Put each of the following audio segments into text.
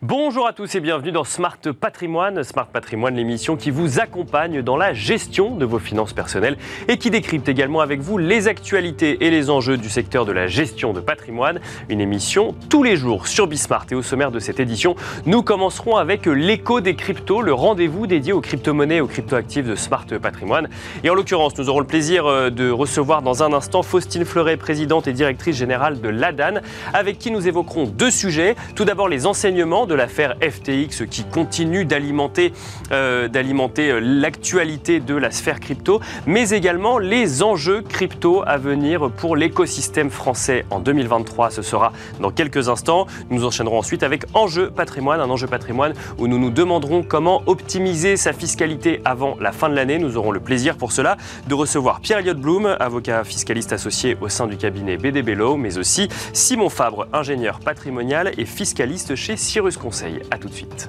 Bonjour à tous et bienvenue dans Smart Patrimoine. Smart Patrimoine, l'émission qui vous accompagne dans la gestion de vos finances personnelles et qui décrypte également avec vous les actualités et les enjeux du secteur de la gestion de patrimoine. Une émission tous les jours sur Bismart. Et au sommaire de cette édition, nous commencerons avec l'écho des cryptos, le rendez-vous dédié aux crypto-monnaies et aux crypto-actifs de Smart Patrimoine. Et en l'occurrence, nous aurons le plaisir euh, de recevoir dans un instant Faustine Fleuret, présidente et directrice générale de l'ADAN, avec qui nous évoquerons deux sujets. Tout d'abord, les enseignements de l'affaire FTX qui continue d'alimenter euh, euh, l'actualité de la sphère crypto, mais également les enjeux crypto à venir pour l'écosystème français en 2023. Ce sera dans quelques instants. Nous enchaînerons ensuite avec Enjeu patrimoine, un enjeu patrimoine où nous nous demanderons comment optimiser sa fiscalité avant la fin de l'année. Nous aurons le plaisir pour cela de recevoir Pierre Elliott Bloom, avocat fiscaliste associé au sein du cabinet Law, mais aussi Simon Fabre, ingénieur patrimonial et fiscaliste chez Cyrus Conseil. A tout de suite.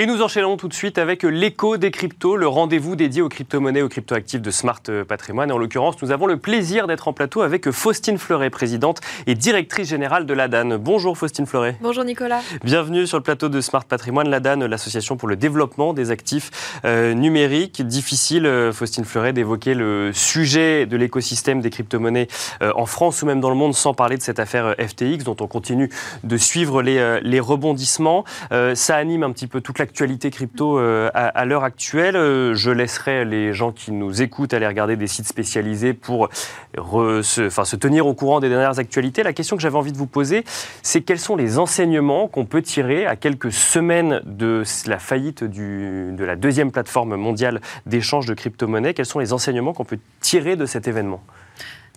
Et nous enchaînons tout de suite avec l'écho des cryptos, le rendez-vous dédié aux crypto-monnaies, aux crypto-actifs de Smart Patrimoine. En l'occurrence, nous avons le plaisir d'être en plateau avec Faustine Fleuret, présidente et directrice générale de l'ADAN. Bonjour Faustine Fleuret. Bonjour Nicolas. Bienvenue sur le plateau de Smart Patrimoine. L'ADAN, l'association pour le développement des actifs euh, numériques. Difficile, euh, Faustine Fleuret, d'évoquer le sujet de l'écosystème des crypto-monnaies euh, en France ou même dans le monde sans parler de cette affaire FTX dont on continue de suivre les, les rebondissements. ça anime un petit peu toute l'actualité crypto euh, à, l'heure actuelle. Euh, je laisserai les gens qui nous écoutent aller regarder des sites spécialisés pour se, tenir au courant des dernières actualités. La question que j'avais envie de vous poser, c'est quels sont les enseignements qu'on peut tirer à quelques semaines de la faillite de la deuxième plateforme mondiale d'échange de crypto-monnaies? Quels sont les enseignements qu'on peut tirer de cet événement?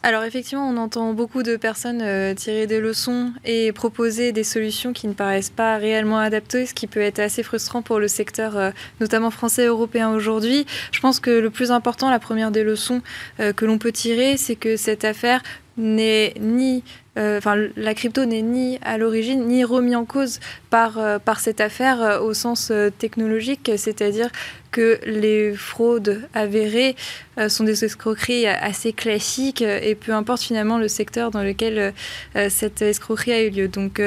Alors effectivement, on entend beaucoup de personnes euh, tirer des leçons et proposer des solutions qui ne paraissent pas réellement adaptées, ce qui peut être assez frustrant pour le secteur, euh, notamment français et européen aujourd'hui. Je pense que le plus important, la première des leçons euh, que l'on peut tirer, c'est que cette affaire n'est ni enfin, la crypto n'est ni à l'origine ni remis en cause par, par cette affaire au sens technologique, c'est-à-dire que les fraudes avérées euh, sont des escroqueries assez classiques euh, et peu importe finalement le secteur dans lequel euh, cette escroquerie a eu lieu. Donc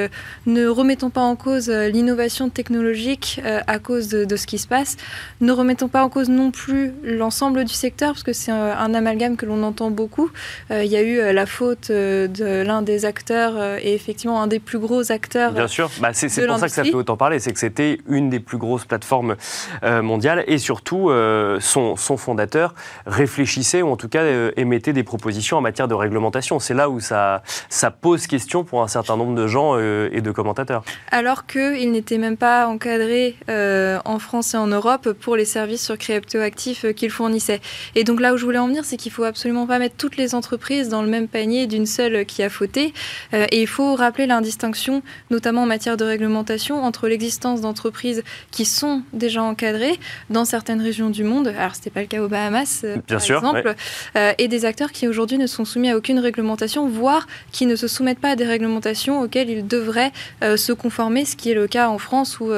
ne remettons pas en cause l'innovation technologique à cause de, ce qui se passe. Ne remettons pas en cause non plus l'ensemble du secteur parce que c'est un, amalgame que l'on entend beaucoup. Il y a eu la faute de l'un des acteurs et effectivement un des plus gros acteurs. Bien sûr, bah, c'est pour ça que ça fait autant parler, c'est que c'était une des plus grosses plateformes mondiales et surtout euh, son, fondateur réfléchissait ou en tout cas euh, émettait des propositions en matière de réglementation. C'est là où ça, ça pose question pour un certain nombre de gens euh, et de commentateurs. Alors qu'il n'était même pas encadré en France et en Europe pour les services sur cryptoactifs qu'il fournissait. Et donc là où je voulais en venir, c'est qu'il faut absolument pas mettre toutes les entreprises dans le même panier d'une seule qui a fauté. et il faut rappeler l'indistinction, notamment en matière de réglementation, entre l'existence d'entreprises qui sont déjà encadrées dans certaines régions du monde, alors ce n'était pas le cas aux Bahamas euh, par exemple, euh, et des acteurs qui aujourd'hui ne sont soumis à aucune réglementation, voire qui ne se soumettent pas à des réglementations auxquelles ils devraient euh, se conformer, ce qui est le cas en France où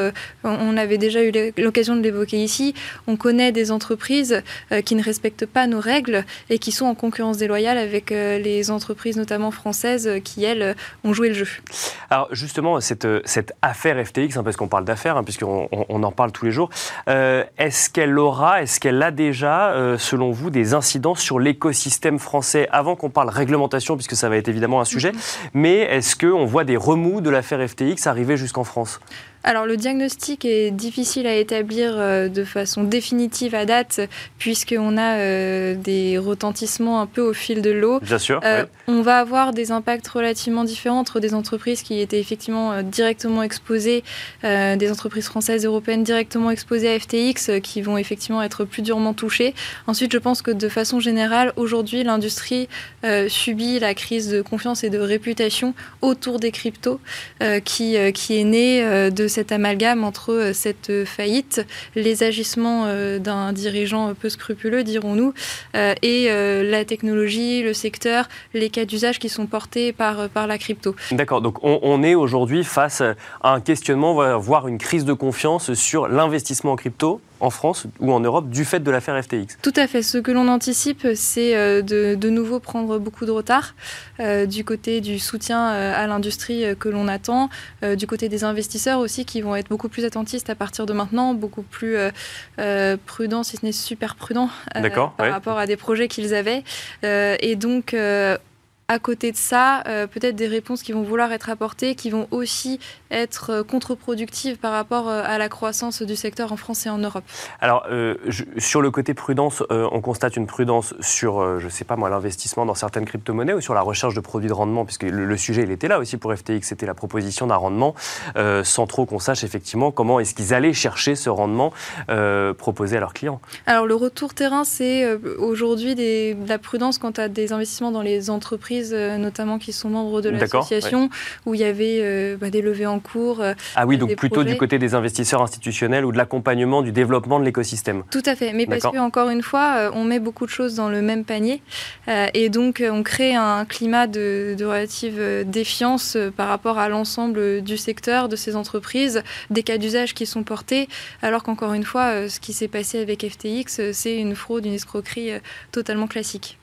on avait déjà eu l'occasion de l'évoquer ici. On connaît des entreprises qui ne respectent pas nos règles et qui sont en concurrence déloyale avec les entreprises notamment françaises qui, elles, ont joué le jeu. Alors justement, cette, cette affaire FTX, hein, parce qu'on parle d'affaires, hein, puisqu'on on, en parle tous les jours, est-ce qu'elle aura, est-ce qu'elle a déjà, euh, selon vous, des incidences sur l'écosystème français Avant qu'on parle réglementation, puisque ça va être évidemment un sujet, mm-hmm. mais est-ce qu'on voit des remous de l'affaire FTX arriver jusqu'en France? Alors le diagnostic est difficile à établir euh, de façon définitive à date puisqu'on a euh, des retentissements un peu au fil de l'eau. Bien sûr. Euh, on va avoir des impacts relativement différents entre des entreprises qui étaient effectivement directement exposées, des entreprises françaises, européennes directement exposées à FTX qui vont effectivement être plus durement touchées. Ensuite, je pense que de façon générale, aujourd'hui, l'industrie subit la crise de confiance et de réputation autour des cryptos qui, qui est née de cet amalgame entre euh, cette euh, faillite, les agissements euh, d'un dirigeant peu scrupuleux, dirons-nous, et la technologie, le secteur, les cas d'usage qui sont portés par, par la crypto. D'accord, donc on, est aujourd'hui face à un questionnement, voire une crise de confiance sur l'investissement en crypto en France ou en Europe du fait de l'affaire FTX. Tout à fait. Ce que l'on anticipe, c'est euh, de, de, nouveau prendre beaucoup de retard euh, du côté du soutien euh, à l'industrie que l'on attend, du côté des investisseurs aussi qui vont être beaucoup plus attentistes à partir de maintenant, beaucoup plus prudents, si ce n'est super prudents par rapport à des projets qu'ils avaient. et donc, à côté de ça, euh, peut-être des réponses qui vont vouloir être apportées, qui vont aussi être euh, contre-productives par rapport euh, à la croissance du secteur en France et en Europe. Alors, sur le côté prudence, on constate une prudence sur, je ne sais pas moi, l'investissement dans certaines crypto-monnaies ou sur la recherche de produits de rendement, puisque le, sujet, il était là aussi pour FTX, c'était la proposition d'un rendement, sans trop qu'on sache effectivement comment est-ce qu'ils allaient chercher ce rendement proposé à leurs clients. Alors, le retour terrain, c'est aujourd'hui de la prudence quant à des investissements dans les entreprises euh, notamment qui sont membres de l'association, où il y avait euh, bah, des levées en cours. Euh, ah oui, donc plutôt du côté des investisseurs institutionnels ou de l'accompagnement du développement de l'écosystème. Tout à fait, mais parce qu'encore une fois, on met beaucoup de choses dans le même panier, et donc on crée un climat de, de relative défiance par rapport à l'ensemble du secteur, de ces entreprises, des cas d'usage qui sont portés, alors qu'encore une fois, ce qui s'est passé avec FTX, c'est une fraude, une escroquerie totalement classique.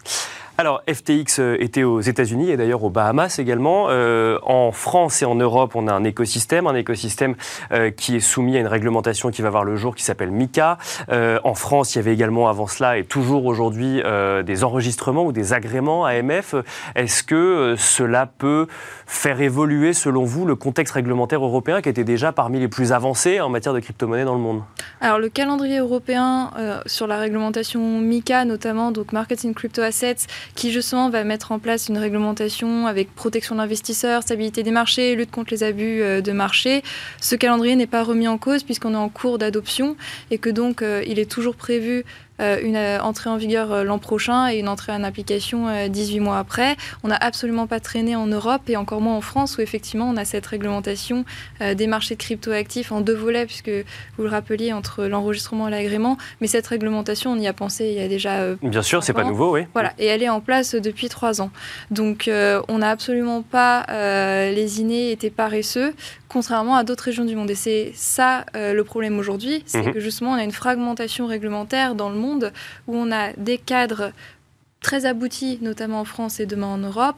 Alors, FTX euh, était aux États-Unis et d'ailleurs aux Bahamas également. Euh, en France et en Europe, on a un écosystème, un écosystème euh, qui est soumis à une réglementation qui va voir le jour, qui s'appelle MICA. en France, il y avait également avant cela et toujours aujourd'hui des enregistrements ou des agréments AMF. Est-ce que cela peut faire évoluer, selon vous, le contexte réglementaire européen qui était déjà parmi les plus avancés en matière de crypto-monnaie dans le monde? Alors, le calendrier européen sur la réglementation MICA, notamment, donc Marketing Crypto Assets, qui justement va mettre en place une réglementation avec protection d'investisseurs, stabilité des marchés, lutte contre les abus euh, de marché. Ce calendrier n'est pas remis en cause puisqu'on est en cours d'adoption et que donc euh, il est toujours prévu une euh, entrée en vigueur euh, l'an prochain et une entrée en application 18 mois après. On n'a absolument pas traîné en Europe et encore moins en France où effectivement on a cette réglementation des marchés de cryptoactifs en deux volets puisque vous le rappeliez entre l'enregistrement et l'agrément. Mais cette réglementation, on y a pensé il y a déjà. Bien sûr, c'est pas nouveau, oui. Voilà, et elle est en place depuis trois ans. Donc on n'a absolument pas lésiné, été paresseux contrairement à d'autres régions du monde. Et c'est ça le problème aujourd'hui, c'est mhm. que justement on a une fragmentation réglementaire dans le monde où on a des cadres très aboutis, notamment en France et demain en Europe,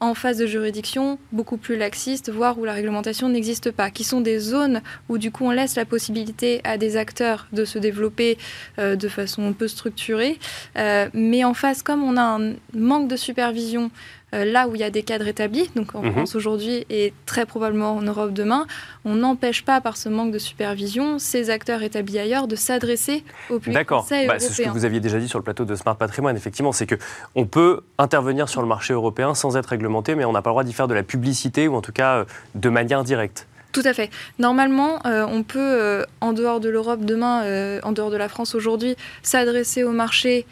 en phase de juridiction beaucoup plus laxistes, voire où la réglementation n'existe pas, qui sont des zones où du coup on laisse la possibilité à des acteurs de se développer euh, de façon peu structurée. Euh, mais en face, comme on a un manque de supervision euh, là où il y a des cadres établis, donc en mhm. France aujourd'hui et très probablement en Europe demain, on n'empêche pas par ce manque de supervision ces acteurs établis ailleurs de s'adresser au public et bah, C'est ce que vous aviez déjà dit sur le plateau de Smart Patrimoine, effectivement, c'est qu'on peut intervenir sur le marché européen sans être réglementé, mais on n'a pas le droit d'y faire de la publicité ou en tout cas euh, de manière directe. Tout à fait. Normalement, euh, on peut, en dehors de l'Europe demain, en dehors de la France aujourd'hui, s'adresser au marché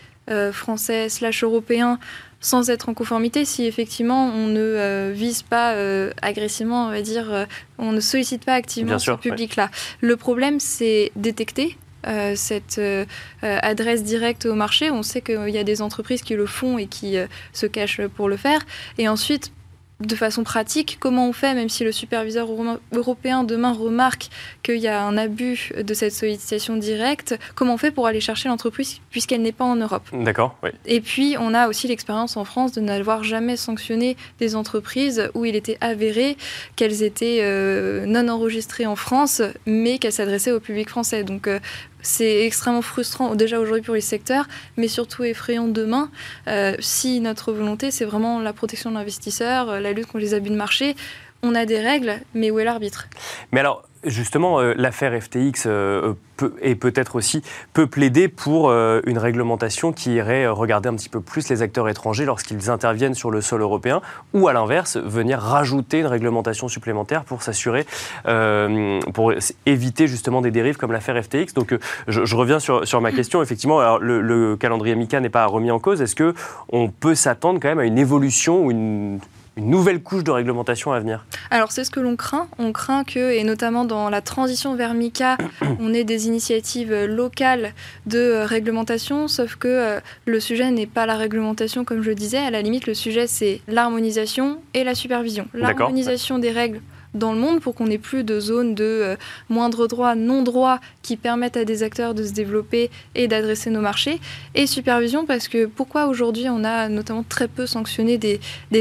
français slash européen sans être en conformité si effectivement on ne euh, vise pas euh, agressivement, on va dire, euh, on ne sollicite pas activement ce public-là. Le problème, c'est détecter. cette adresse directe au marché. On sait qu'il y a des entreprises qui le font et qui se cachent pour le faire. Et ensuite, de façon pratique, comment on fait, même si le superviseur européen demain remarque qu'il y a un abus de cette sollicitation directe, comment on fait pour aller chercher l'entreprise puisqu'elle n'est pas en Europe? D'accord, oui. Et puis, on a aussi l'expérience en France de n'avoir jamais sanctionné des entreprises où il était avéré qu'elles étaient euh, non enregistrées en France, mais qu'elles s'adressaient au public français. Donc, euh, c'est extrêmement frustrant déjà aujourd'hui pour les secteurs, mais surtout effrayant demain euh, si notre volonté c'est vraiment la protection de l'investisseur, euh, la lutte contre les abus de marché. On a des règles, mais où est l'arbitre? Mais alors, Justement, euh, l'affaire FTX euh, peut, et peut-être aussi peut plaider pour euh, une réglementation qui irait regarder un petit peu plus les acteurs étrangers lorsqu'ils interviennent sur le sol européen, ou à l'inverse, venir rajouter une réglementation supplémentaire pour s'assurer, pour éviter justement des dérives comme l'affaire FTX. Donc, je, reviens sur, ma question. Effectivement, le calendrier MICA n'est pas remis en cause. Est-ce que on peut s'attendre quand même à une évolution ou une une nouvelle couche de réglementation à venir Alors c'est ce que l'on craint. On craint que, et notamment dans la transition vers MICA, on ait des initiatives locales de euh, réglementation, sauf que euh, le sujet n'est pas la réglementation comme je le disais. À la limite, le sujet c'est l'harmonisation et la supervision. L'harmonisation des règles dans le monde pour qu'on n'ait plus de zones de euh, moindre droit, non droit qui permettent à des acteurs de se développer et d'adresser nos marchés. Et supervision parce que pourquoi aujourd'hui on a notamment très peu sanctionné des,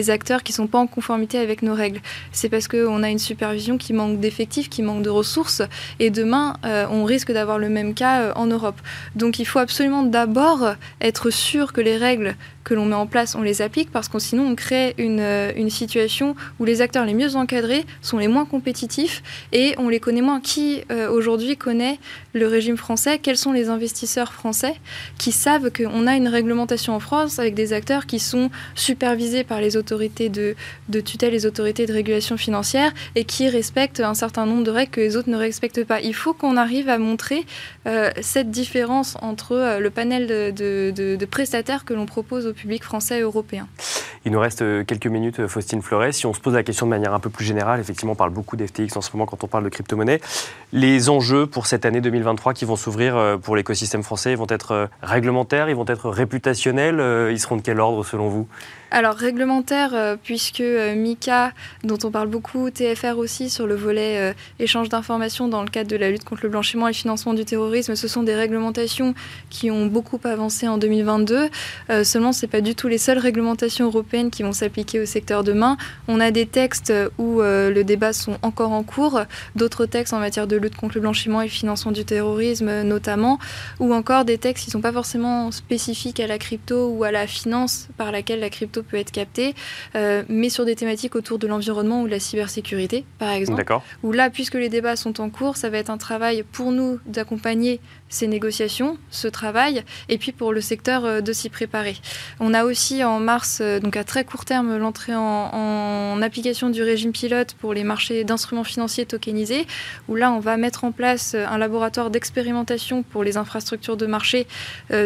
acteurs qui ne sont pas en conformité avec nos règles? C'est parce qu'on a une supervision qui manque d'effectifs, qui manque de ressources et demain euh, on risque d'avoir le même cas euh, en Europe. Donc il faut absolument d'abord être sûr que les règles que l'on met en place, on les applique parce que sinon on crée une, euh, une, situation où les acteurs les mieux encadrés sont les moins compétitifs et on les connaît moins. Qui euh, aujourd'hui connaît le régime français Quels sont les investisseurs français qui savent qu'on a une réglementation en France avec des acteurs qui sont supervisés par les autorités de, tutelle, les autorités de régulation financière et qui respectent un certain nombre de règles que les autres ne respectent pas. Il faut qu'on arrive à montrer euh, cette différence entre le panel de, prestataires que l'on propose aux public français et européen. Il nous reste euh, quelques minutes, euh, Faustine Fleuret. Si on se pose la question de manière un peu plus générale, effectivement, on parle beaucoup d'FTX en ce moment quand on parle de crypto-monnaie. Les enjeux pour cette année 2023 qui vont s'ouvrir euh, pour l'écosystème français ils vont être réglementaires, ils vont être réputationnels. Ils seront de quel ordre selon vous? Alors réglementaire, euh, puisque euh, MICA, dont on parle beaucoup, TFR aussi sur le volet euh, échange d'informations dans le cadre de la lutte contre le blanchiment et le financement du terrorisme, ce sont des réglementations qui ont beaucoup avancé en 2022. seulement, ce n'est pas du tout les seules réglementations européennes qui vont s'appliquer au secteur demain. On a des textes où le débat sont encore en cours, d'autres textes en matière de lutte contre le blanchiment et le financement du terrorisme notamment, ou encore des textes qui ne sont pas forcément spécifiques à la crypto ou à la finance par laquelle la crypto peut être capté, euh, mais sur des thématiques autour de l'environnement ou de la cybersécurité, par exemple. Où là, puisque les débats sont en cours, ça va être un travail pour nous d'accompagner ces négociations, ce travail, et puis pour le secteur euh, de s'y préparer. On a aussi en mars, euh, donc à très court terme, l'entrée en, application du régime pilote pour les marchés d'instruments financiers tokenisés, où là on va mettre en place un laboratoire d'expérimentation pour les infrastructures de marché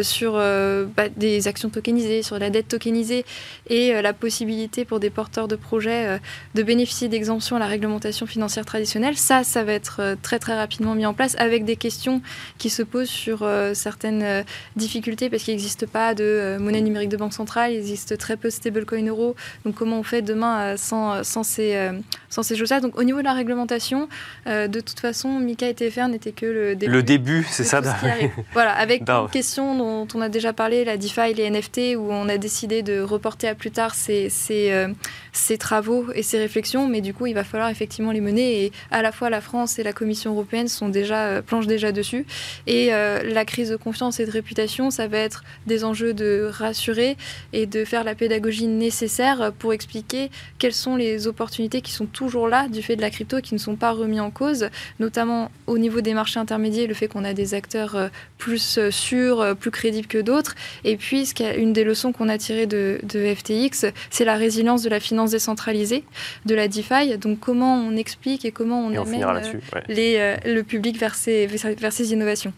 sur bah, des actions tokenisées, sur la dette tokenisée, et la possibilité pour des porteurs de projets de bénéficier d'exemptions à la réglementation financière traditionnelle. Ça, ça va être très très rapidement mis en place avec des questions qui se pose sur euh, certaines euh, difficultés parce qu'il n'existe pas de euh, monnaie numérique de banque centrale, il existe très peu de stablecoin euro. Donc comment on fait demain sans, sans ces, sans ces choses-là? Donc au niveau de la réglementation, de toute façon, Mika et TFR n'étaient que le début. Le début, c'est ça Voilà, avec une question dont on a déjà parlé, la DeFi, les NFT, où on a décidé de reporter à plus tard ces, ces, ces travaux et ces réflexions, mais du coup, il va falloir effectivement les mener et à la fois la France et la Commission européenne sont déjà, planchent déjà dessus. Et euh, la crise de confiance et de réputation, ça va être des enjeux de rassurer et de faire la pédagogie nécessaire pour expliquer quelles sont les opportunités qui sont toujours là du fait de la crypto qui ne sont pas remis en cause, notamment au niveau des marchés intermédiaires, le fait qu'on a des acteurs euh, plus euh, sûrs, plus crédibles que d'autres. Et puis, une des leçons qu'on a tirées de, FTX, c'est la résilience de la finance décentralisée, de la DeFi. Donc, comment on explique et comment on, amène les, le public vers vers ces innovations.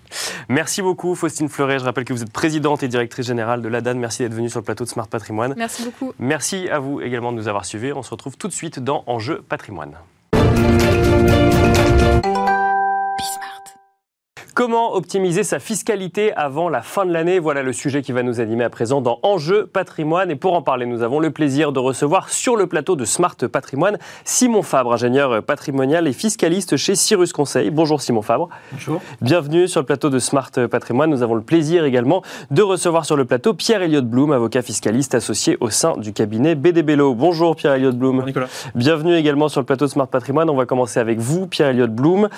Merci beaucoup, Faustine Fleuret. Je rappelle que vous êtes présidente et directrice générale de l'ADAN. Merci d'être venue sur le plateau de Smart Patrimoine. Merci beaucoup. Merci à vous également de nous avoir suivis. On se retrouve tout de suite dans Enjeu Patrimoine. Comment optimiser sa fiscalité avant la fin de l'année? Voilà le sujet qui va nous animer à présent dans Enjeu patrimoine. Et pour en parler, nous avons le plaisir de recevoir sur le plateau de Smart Patrimoine Simon Fabre, ingénieur patrimonial et fiscaliste chez Cyrus Conseil. Bonjour Simon Fabre. Bonjour. Bienvenue sur le plateau de Smart Patrimoine. Nous avons le plaisir également de recevoir sur le plateau Pierre-Éliott Blum, avocat fiscaliste associé au sein du cabinet BDBLO. Bonjour Pierre-Éliott Blum. Bonjour Nicolas. Bienvenue également sur le plateau de Smart Patrimoine. On va commencer avec vous, Pierre-Éliott Blum.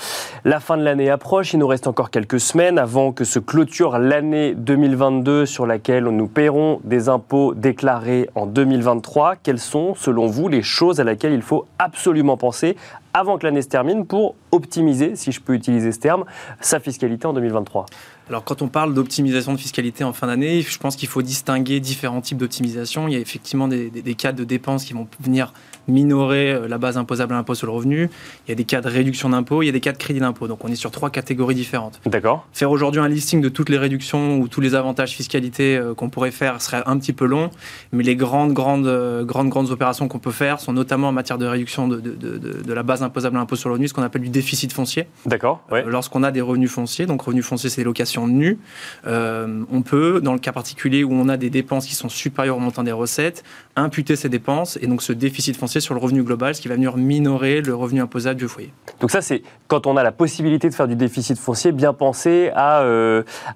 La fin de l'année approche. Il nous reste encore quelques semaines avant que se clôture l'année 2022 sur laquelle nous paierons des impôts déclarés en 2023. Quelles sont, selon vous, les choses à laquelle il faut absolument penser avant que l'année se termine pour optimiser, si je peux utiliser ce terme, sa fiscalité en 2023 alors quand on parle d'optimisation de fiscalité en fin d'année, je pense qu'il faut distinguer différents types d'optimisation. Il y a effectivement des, des, cas de dépenses qui vont venir minorer euh, la base imposable à l'impôt sur le revenu. Il y a des cas de réduction d'impôt, il y a des cas de crédit d'impôt. Donc on est sur trois catégories différentes. D'accord. Faire aujourd'hui un listing de toutes les réductions ou tous les avantages fiscalité euh, qu'on pourrait faire serait un petit peu long, mais les grandes, grandes, euh, grandes, grandes opérations qu'on peut faire sont notamment en matière de réduction de, de, de, de la base imposable à l'impôt sur le revenu, ce qu'on appelle du déficit foncier. D'accord. Lorsqu'on a des revenus fonciers, donc revenus fonciers c'est des locations position nue, on peut, dans le cas particulier où on a des dépenses qui sont supérieures au montant des recettes, imputer ces dépenses et donc ce déficit foncier sur le revenu global, ce qui va venir minorer le revenu imposable du foyer. Donc ça, c'est quand on a la possibilité de faire du déficit foncier, bien penser à,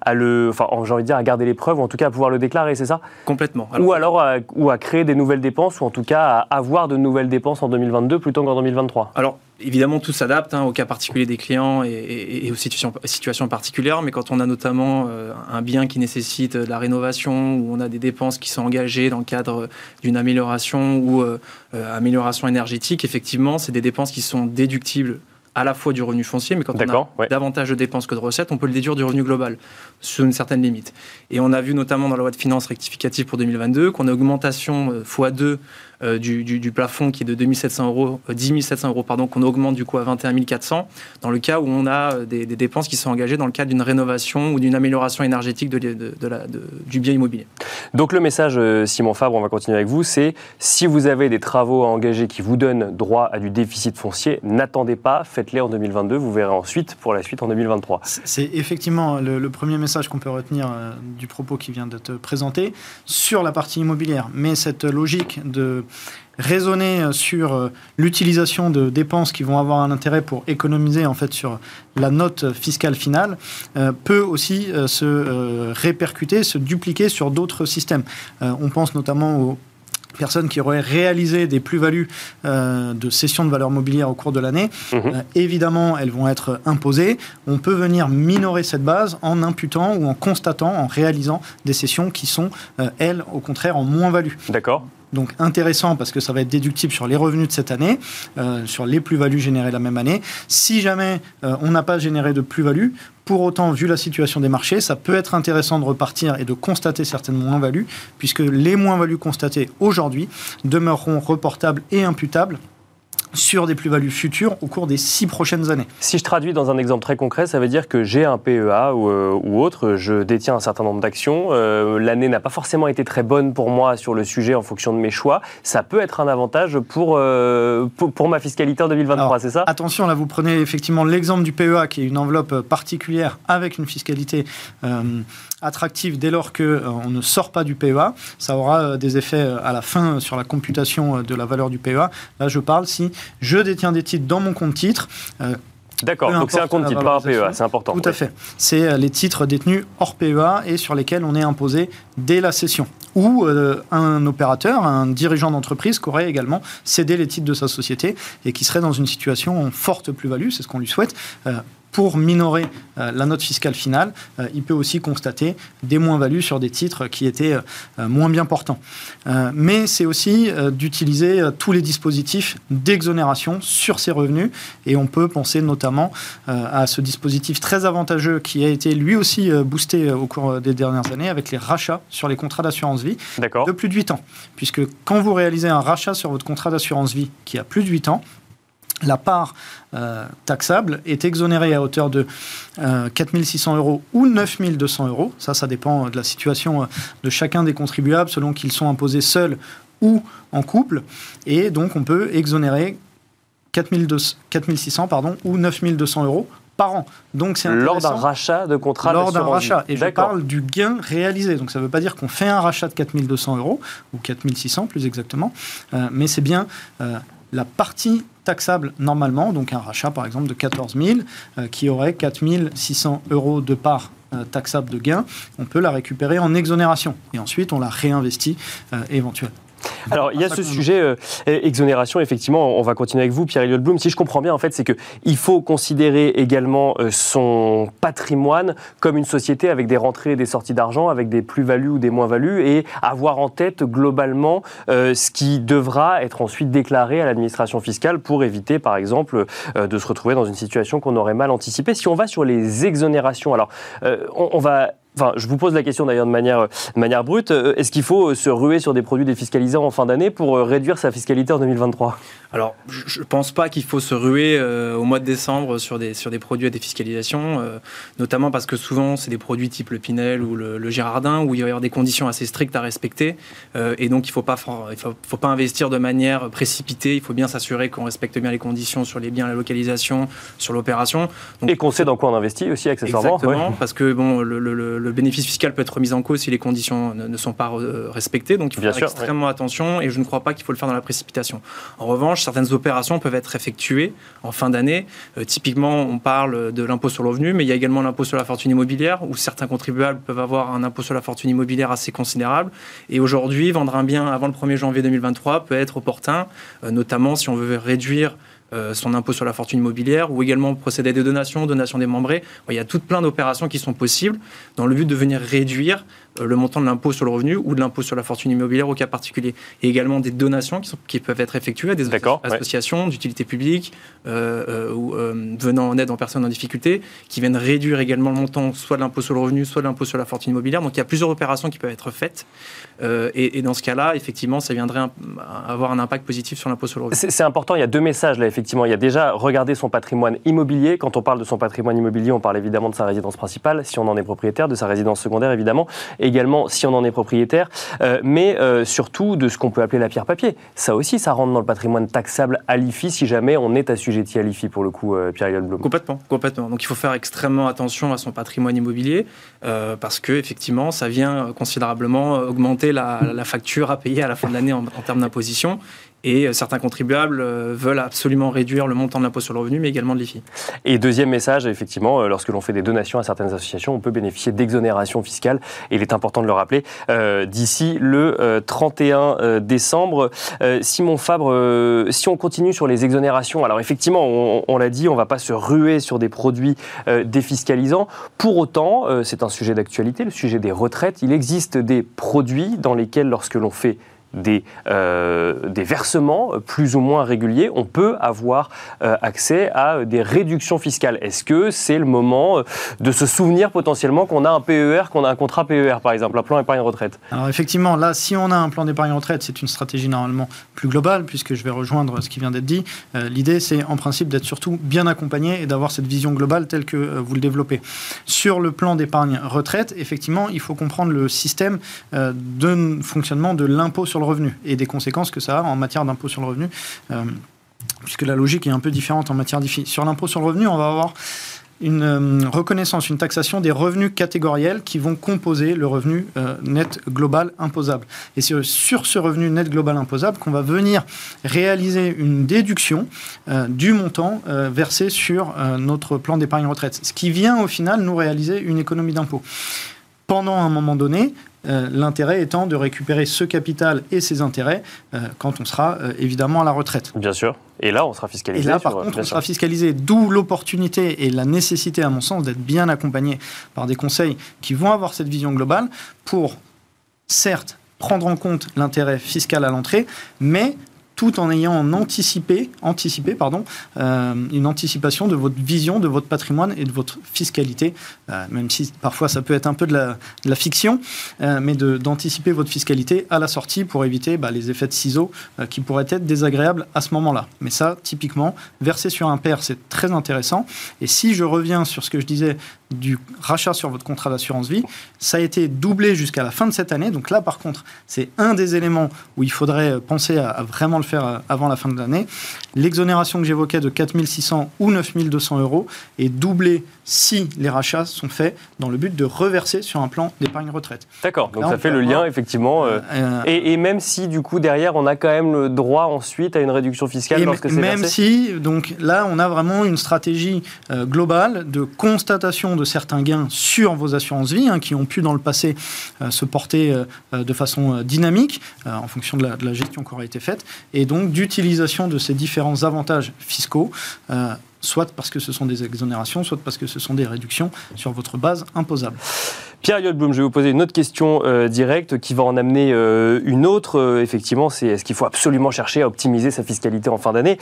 à le, enfin, j'ai envie de dire, à garder les preuves, ou en tout cas à pouvoir le déclarer, c'est ça? Complètement. ou alors à, ou à créer des nouvelles dépenses, ou en tout cas à avoir de nouvelles dépenses en 2022 plutôt qu'en 2023 Alors, évidemment, tout s'adapte hein, au cas particulier des clients et, aux situations, situations, particulières, mais quand on a notamment euh, un bien qui nécessite de la rénovation, ou on a des dépenses qui sont engagées dans le cadre d'une amélioration ou euh, euh, amélioration énergétique, effectivement, c'est des dépenses qui sont déductibles à la fois du revenu foncier, mais quand on a davantage de dépenses que de recettes, on peut le déduire du revenu global, sous une certaine limite. Et on a vu notamment dans la loi de finances rectificative pour 2022 qu'on a augmentation x2 euh, du, plafond qui est de 2700 euros, 10 euh, 700 euros, pardon, qu'on augmente du coup à 21 400, dans le cas où on a euh, des, dépenses qui sont engagées dans le cadre d'une rénovation ou d'une amélioration énergétique de, la, du bien immobilier. Donc le message, Simon Fabre, on va continuer avec vous, c'est si vous avez des travaux à engager qui vous donnent droit à du déficit foncier, n'attendez pas, faites-les en 2022, vous verrez ensuite pour la suite en 2023. C'est effectivement le, premier message qu'on peut retenir du propos qui vient d'être présenté sur la partie immobilière. Mais cette logique de raisonner sur euh, l'utilisation de dépenses qui vont avoir un intérêt pour économiser en fait sur la note fiscale finale euh, peut aussi euh, se répercuter, se dupliquer sur d'autres systèmes. on pense notamment aux personnes qui auraient réalisé des plus-values de cession de valeur mobilière au cours de l'année, mhm. évidemment, elles vont être imposées. On peut venir minorer cette base en imputant ou en constatant, en réalisant des cessions qui sont, elles, au contraire, en moins-value. D'accord donc intéressant parce que ça va être déductible sur les revenus de cette année, euh, sur les plus-values générées la même année. Si jamais euh, on n'a pas généré de plus-value, pour autant, vu la situation des marchés, ça peut être intéressant de repartir et de constater certaines moins-values, puisque les moins-values constatées aujourd'hui demeureront reportables et imputables sur des plus-values futures au cours des six prochaines années. Si je traduis dans un exemple très concret, ça veut dire que j'ai un PEA ou, euh, autre, je détiens un certain nombre d'actions, euh, l'année n'a pas forcément été très bonne pour moi sur le sujet en fonction de mes choix, ça peut être un avantage pour, euh, pour, ma fiscalité en 2023, c'est ça? Attention, là vous prenez effectivement l'exemple du PEA qui est une enveloppe particulière avec une fiscalité attractive dès lors qu'on ne sort pas du PEA. Ça aura des effets à la fin sur la computation de la valeur du PEA. Là je parle si je détiens des titres dans mon compte titre. Euh, D'accord, donc c'est un compte titre, pas un PEA, c'est important. Tout à fait. C'est euh, les titres détenus hors PEA et sur lesquels on est imposé dès la cession. Ou euh, un opérateur, un dirigeant d'entreprise qui aurait également cédé les titres de sa société et qui serait dans une situation en forte plus-value, c'est ce qu'on lui souhaite, pour minorer euh, la note fiscale finale, euh, il peut aussi constater des moins-values sur des titres qui étaient euh, moins bien portants. mais c'est aussi d'utiliser tous les dispositifs d'exonération sur ces revenus et on peut penser notamment à ce dispositif très avantageux qui a été lui aussi boosté au cours des dernières années avec les rachats sur les contrats d'assurance vie de plus de 8 ans. Puisque quand vous réalisez un rachat sur votre contrat d'assurance vie qui a plus de 8 ans, la part euh, taxable est exonérée à hauteur de 4 euh, 600 euros ou 9 200 euros. Ça, ça dépend de la situation euh, de chacun des contribuables selon qu'ils sont imposés seuls ou en couple. Et donc, on peut exonérer 4 600 pardon, ou 9 200 euros par an. Donc c'est lors d'un rachat de contrat Lors d'un rachat. Et je parle du gain réalisé. Donc ça ne veut pas dire qu'on fait un rachat de 4200 euros ou 4600 plus exactement, mais c'est bien la partie taxable normalement, donc un rachat par exemple de 14 000, euh, qui aurait 4 600 euros de part euh, taxable de gain, on peut la récupérer en exonération. Et ensuite, on la réinvestit euh, éventuellement. Alors, il y a ce sujet euh, exonération, effectivement, on va continuer avec vous, Pierre-Éliott Blum. Si je comprends bien, en fait, c'est qu'il faut considérer également euh, son patrimoine comme une société avec des rentrées et des sorties d'argent, avec des plus-values ou des moins-values, et avoir en tête globalement euh, ce qui devra être ensuite déclaré à l'administration fiscale pour éviter, par exemple, de se retrouver dans une situation qu'on aurait mal anticipée. Si on va sur les exonérations, alors, on va Enfin, je vous pose la question d'ailleurs de manière, de manière brute. Est-ce qu'il faut se ruer sur des produits défiscalisants en fin d'année pour réduire sa fiscalité en 2023 Alors, je ne pense pas qu'il faut se ruer au mois de décembre sur des, sur des produits à défiscalisation, notamment parce que souvent, c'est des produits type le Pinel ou le, Girardin où il va y avoir des conditions assez strictes à respecter. et donc, il ne faut, pas, il faut, faut pas investir de manière précipitée. Il faut bien s'assurer qu'on respecte bien les conditions sur les biens, la localisation, sur l'opération. Et qu'on sait dans quoi on investit aussi, accessoirement. Exactement, parce que bon, le, bénéfice fiscal peut être remis en cause si les conditions ne, sont pas euh, respectées. Donc il faut faire extrêmement attention et je ne crois pas qu'il faut le faire dans la précipitation. En revanche, certaines opérations peuvent être effectuées en fin d'année. Euh, typiquement, on parle de l'impôt sur le revenu, mais il y a également l'impôt sur la fortune immobilière où certains contribuables peuvent avoir un impôt sur la fortune immobilière assez considérable. Et aujourd'hui, vendre un bien avant le 1er janvier 2023 peut être opportun, euh, notamment si on veut réduire euh, son impôt sur la fortune immobilière ou également procéder à des donations, donations démembrées. Il y a toutes plein d'opérations qui sont possibles dans le but de venir réduire le montant de l'impôt sur le revenu ou de l'impôt sur la fortune immobilière au cas particulier. Et également des donations qui, sont, qui peuvent être effectuées à des associations d'utilité publique euh, ou venant en aide en personnes en difficulté qui viennent réduire également le montant soit de l'impôt sur le revenu, soit de l'impôt sur la fortune immobilière. Donc il y a plusieurs opérations qui peuvent être faites. Et, et, dans ce cas-là, effectivement, ça viendrait avoir un impact positif sur l'impôt sur le revenu. C'est important, il y a deux messages là, effectivement, il y a déjà regarder son patrimoine immobilier. Quand on parle de son patrimoine immobilier, on parle évidemment de sa résidence principale, si on en est propriétaire, de sa résidence secondaire évidemment, également si on en est propriétaire, euh, mais euh, surtout de ce qu'on peut appeler la pierre papier. Ça aussi, ça rentre dans le patrimoine taxable à l'IFI si jamais on est assujetti à l'IFI pour le coup, euh, Pierre-Yves Blum. Complètement, complètement. Donc il faut faire extrêmement attention à son patrimoine immobilier parce que effectivement, ça vient considérablement augmenter la, facture à payer à la fin de l'année en, en termes d'imposition. Et euh, certains contribuables euh, veulent absolument réduire le montant de l'impôt sur le revenu, mais également de l'IFI. Et deuxième message, effectivement, euh, lorsque l'on fait des donations à certaines associations, on peut bénéficier d'exonération fiscale. Et il est important de le rappeler, d'ici le 31 décembre. Simon Fabre, si on continue sur les exonérations, alors effectivement, on l'a dit, on ne va pas se ruer sur des produits défiscalisants. Pour autant, c'est un sujet d'actualité, le sujet des retraites. Il existe des produits dans lesquels, lorsque l'on fait des, euh, des versements plus ou moins réguliers, on peut avoir euh, accès à des réductions fiscales. Est-ce que c'est le moment euh, de se souvenir potentiellement qu'on a un PER, qu'on a un contrat PER par exemple, un plan épargne retraite? Alors effectivement, là, si on a un plan d'épargne retraite, c'est une stratégie normalement plus globale, puisque je vais rejoindre ce qui vient d'être dit. L'idée, c'est en principe d'être surtout bien accompagné et d'avoir cette vision globale telle que vous le développez. Sur le plan d'épargne retraite, effectivement, il faut comprendre le système de fonctionnement de l'impôt sur revenu et des conséquences que ça a en matière d'impôt sur le revenu, euh, puisque la logique est un peu différente en matière d'IFI. Sur l'impôt sur le revenu, on va avoir une euh, reconnaissance, une taxation des revenus catégoriels qui vont composer le revenu euh, net global imposable. Et c'est sur ce revenu net global imposable qu'on va venir réaliser une déduction du montant versé sur notre plan d'épargne retraite, ce qui vient au final nous réaliser une économie d'impôt pendant un moment donné, euh, l'intérêt étant de récupérer ce capital et ses intérêts euh, quand on sera euh, évidemment à la retraite. Bien sûr. Et là, on sera fiscalisé. Et là, par contre, on sera fiscalisé. D'où l'opportunité et la nécessité, à mon sens, d'être bien accompagné par des conseils qui vont avoir cette vision globale pour, certes, prendre en compte l'intérêt fiscal à l'entrée, mais tout en ayant anticipé, anticipé pardon, euh, une anticipation de votre vision, de votre patrimoine et de votre fiscalité, euh, même si parfois ça peut être un peu de la, fiction, euh, mais d'anticiper votre fiscalité à la sortie pour éviter bah, les effets de ciseaux qui pourraient être désagréables à ce moment-là. Mais ça, typiquement, verser sur un père, c'est très intéressant. Et si je reviens sur ce que je disais du rachat sur votre contrat d'assurance vie, ça a été doublé jusqu'à la fin de cette année. Donc là, par contre, c'est un des éléments où il faudrait penser à, vraiment le faire euh, avant la fin de l'année. L'exonération que j'évoquais de 4600 ou 9200 euros est doublée si les rachats sont faits dans le but de reverser sur un plan d'épargne retraite. D'accord, donc ça fait le lien effectivement. Euh, euh, et, même si du coup derrière on a quand même le droit ensuite à une réduction fiscale lorsque c'est Même si, donc là on a vraiment une stratégie globale de constatation de certains gains sur vos assurances vie hein, qui ont pu dans le passé se porter de façon dynamique en fonction de la, gestion qui aura été faite et donc d'utilisation de ces différents avantages fiscaux euh, soit parce que ce sont des exonérations, soit parce que ce sont des réductions sur votre base imposable. Pierre Yolblum, je vais vous poser une autre question euh, directe qui va en amener euh, une autre. Euh, effectivement, c'est est-ce qu'il faut absolument chercher à optimiser sa fiscalité en fin d'année?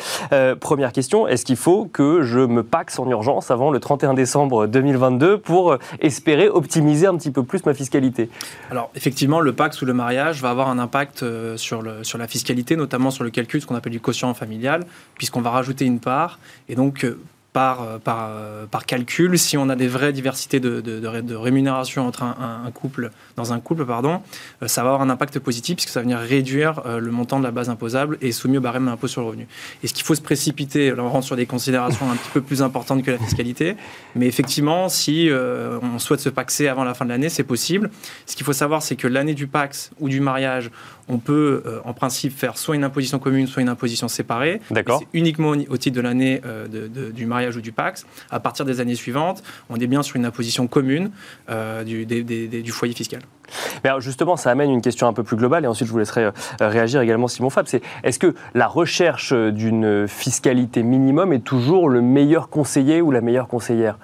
Première question, est-ce qu'il faut que je me paxe en urgence avant le 31 décembre 2022 pour espérer optimiser un petit peu plus ma fiscalité? Alors, effectivement, le pax ou le mariage va avoir un impact sur, la fiscalité, notamment sur le calcul, ce qu'on appelle du quotient familial, puisqu'on va rajouter une part. Et donc, par, euh, par, euh, par, calcul, si on a des vraies diversités de, de, de, rémunération entre un, couple, dans un couple, pardon, euh, ça va avoir un impact positif puisque ça va venir réduire le montant de la base imposable et soumis au barème de l'impôt sur le revenu. Est-ce qu'il faut se précipiter Là, on rentre sur des considérations un petit peu plus importantes que la fiscalité, mais effectivement, si on souhaite se paxer avant la fin de l'année, c'est possible. Ce qu'il faut savoir, c'est que l'année du pax ou du mariage, on peut en principe faire soit une imposition commune, soit une imposition séparée. D'accord. C'est uniquement au titre de l'année du mariage ou du Pax, à partir des années suivantes, on est bien sur une imposition commune euh, du, foyer fiscal. Mais justement, ça amène une question un peu plus globale, et ensuite je vous laisserai euh, réagir également, Simon Fab. C'est est-ce que la recherche d'une fiscalité minimum est toujours le meilleur conseiller ou la meilleure conseillère?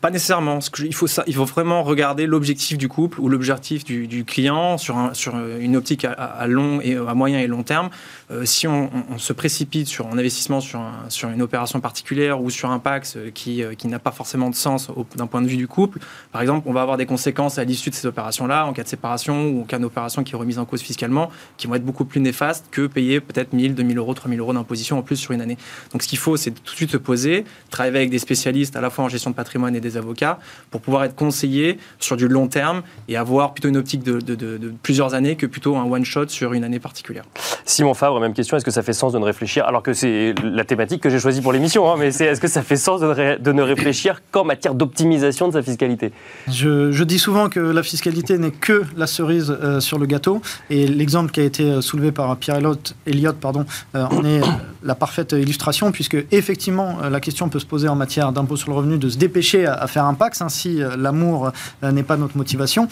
Pas nécessairement. Il faut, vraiment regarder l'objectif du couple ou l'objectif du, client sur, sur, une optique à, long et à moyen et long terme. Euh, si on, se précipite sur un investissement sur, une opération particulière ou sur un PAX euh, qui, euh, qui n'a pas forcément de sens d'un point de vue du couple, par exemple, on va avoir des conséquences à l'issue de ces opérations-là, en cas de séparation ou en cas d'opération qui est remise en cause fiscalement, qui vont être beaucoup plus néfastes que payer peut-être 1000, 2000 euros, 3000 euros d'imposition en plus sur une année. Donc ce qu'il faut, c'est tout de suite se poser, travailler avec des spécialistes à la fois en gestion de patrimoine et des avocats pour pouvoir être conseillé sur du long terme et avoir plutôt une optique de, de plusieurs années que plutôt un one-shot sur une année particulière. Simon Fabre, même question, est-ce que ça fait sens de ne réfléchir, alors que c'est la thématique que j'ai choisie pour l'émission, hein, mais c'est est-ce que ça fait sens de, ne réfléchir qu'en matière d'optimisation de sa fiscalité? Je, dis souvent que la fiscalité n'est que la cerise euh, sur le gâteau, et l'exemple qui a été euh, soulevé par Pierre Elliott, pardon, euh, en est la parfaite illustration, puisque effectivement, la question peut se poser en matière d'impôt sur le revenu de se dépêcher à, faire un pax, hein, si l'amour n'est pas notre motivation.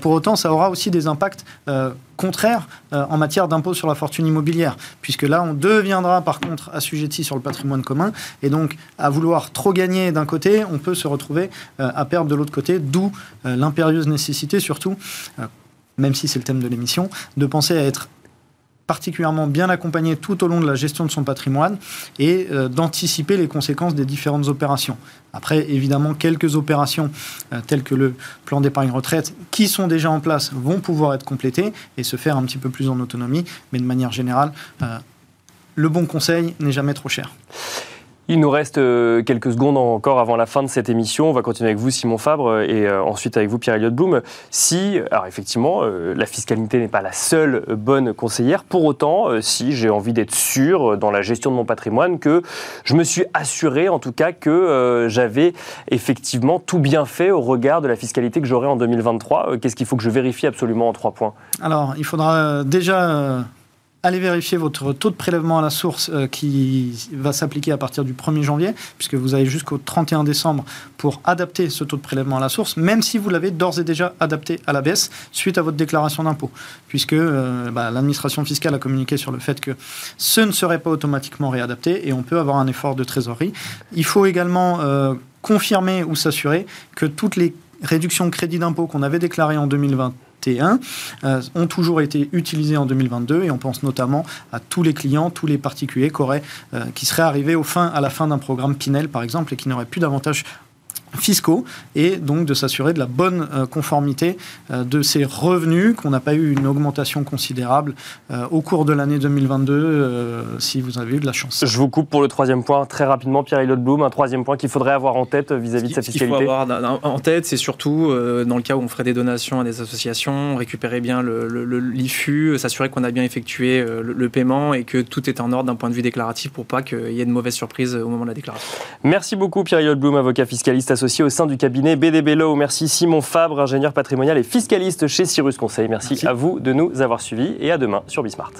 pour autant, ça aura aussi des impacts contraire euh, en matière d'impôt sur la fortune immobilière, puisque là, on deviendra par contre assujetti sur le patrimoine commun, et donc à vouloir trop gagner d'un côté, on peut se retrouver euh, à perdre de l'autre côté, d'où euh, l'impérieuse nécessité surtout même si c'est le thème de l'émission, de penser à être particulièrement bien accompagné tout au long de la gestion de son patrimoine et euh, d'anticiper les conséquences des différentes opérations. Après, évidemment, quelques opérations euh, telles que le plan d'épargne retraite qui sont déjà en place vont pouvoir être complétées et se faire un petit peu plus en autonomie, mais de manière générale, euh, le bon conseil n'est jamais trop cher. Il nous reste euh, quelques secondes encore avant la fin de cette émission. On va continuer avec vous, Simon Fabre, et euh, ensuite avec vous, Pierre Elliott Blum. Si, alors effectivement, euh, la fiscalité n'est pas la seule bonne conseillère, pour autant, si j'ai envie d'être sûr dans la gestion de mon patrimoine que je me suis assuré, en tout cas, que j'avais effectivement tout bien fait au regard de la fiscalité que j'aurai en 2023, qu'est-ce qu'il faut que je vérifie absolument en trois points? Alors, il faudra déjà allez vérifier votre taux de prélèvement à la source euh, qui va s'appliquer à partir du 1er janvier, puisque vous avez jusqu'au 31 décembre pour adapter ce taux de prélèvement à la source, même si vous l'avez d'ores et déjà adapté à la baisse suite à votre déclaration d'impôt, puisque euh, bah, l'administration fiscale a communiqué sur le fait que ce ne serait pas automatiquement réadapté et on peut avoir un effort de trésorerie. Il faut également euh, confirmer ou s'assurer que toutes les réductions de crédit d'impôt qu'on avait déclarées en 2020 euh, ont toujours été utilisés en 2022 et on pense notamment à tous les clients, tous les particuliers qui, euh, qui seraient arrivés à la fin d'un programme Pinel par exemple et qui n'auraient plus davantage fiscaux et donc de s'assurer de la bonne euh, conformité euh, de ces revenus, qu'on n'a pas eu une augmentation considérable euh, au cours de l'année 2022, si vous avez eu de la chance. Je vous coupe pour le troisième point très rapidement, Pierre-Elliott Bloom, un troisième point qu'il faudrait avoir en tête vis-à-vis de sa fiscalité. Ce qu'il faut avoir en tête, c'est surtout dans le cas où on ferait des donations à des associations, récupérer bien l'IFU, s'assurer qu'on a bien effectué le, paiement et que tout est en ordre d'un point de vue déclaratif pour pas qu'il y ait de mauvaises surprises au moment de la déclaration. Merci beaucoup Pierre-Elliott Bloom, avocat fiscaliste associé au sein du cabinet BDB Law. Merci Simon Fabre, ingénieur patrimonial et fiscaliste chez Cyrus Conseil. Merci, à vous de nous avoir suivis et à demain sur Bismart.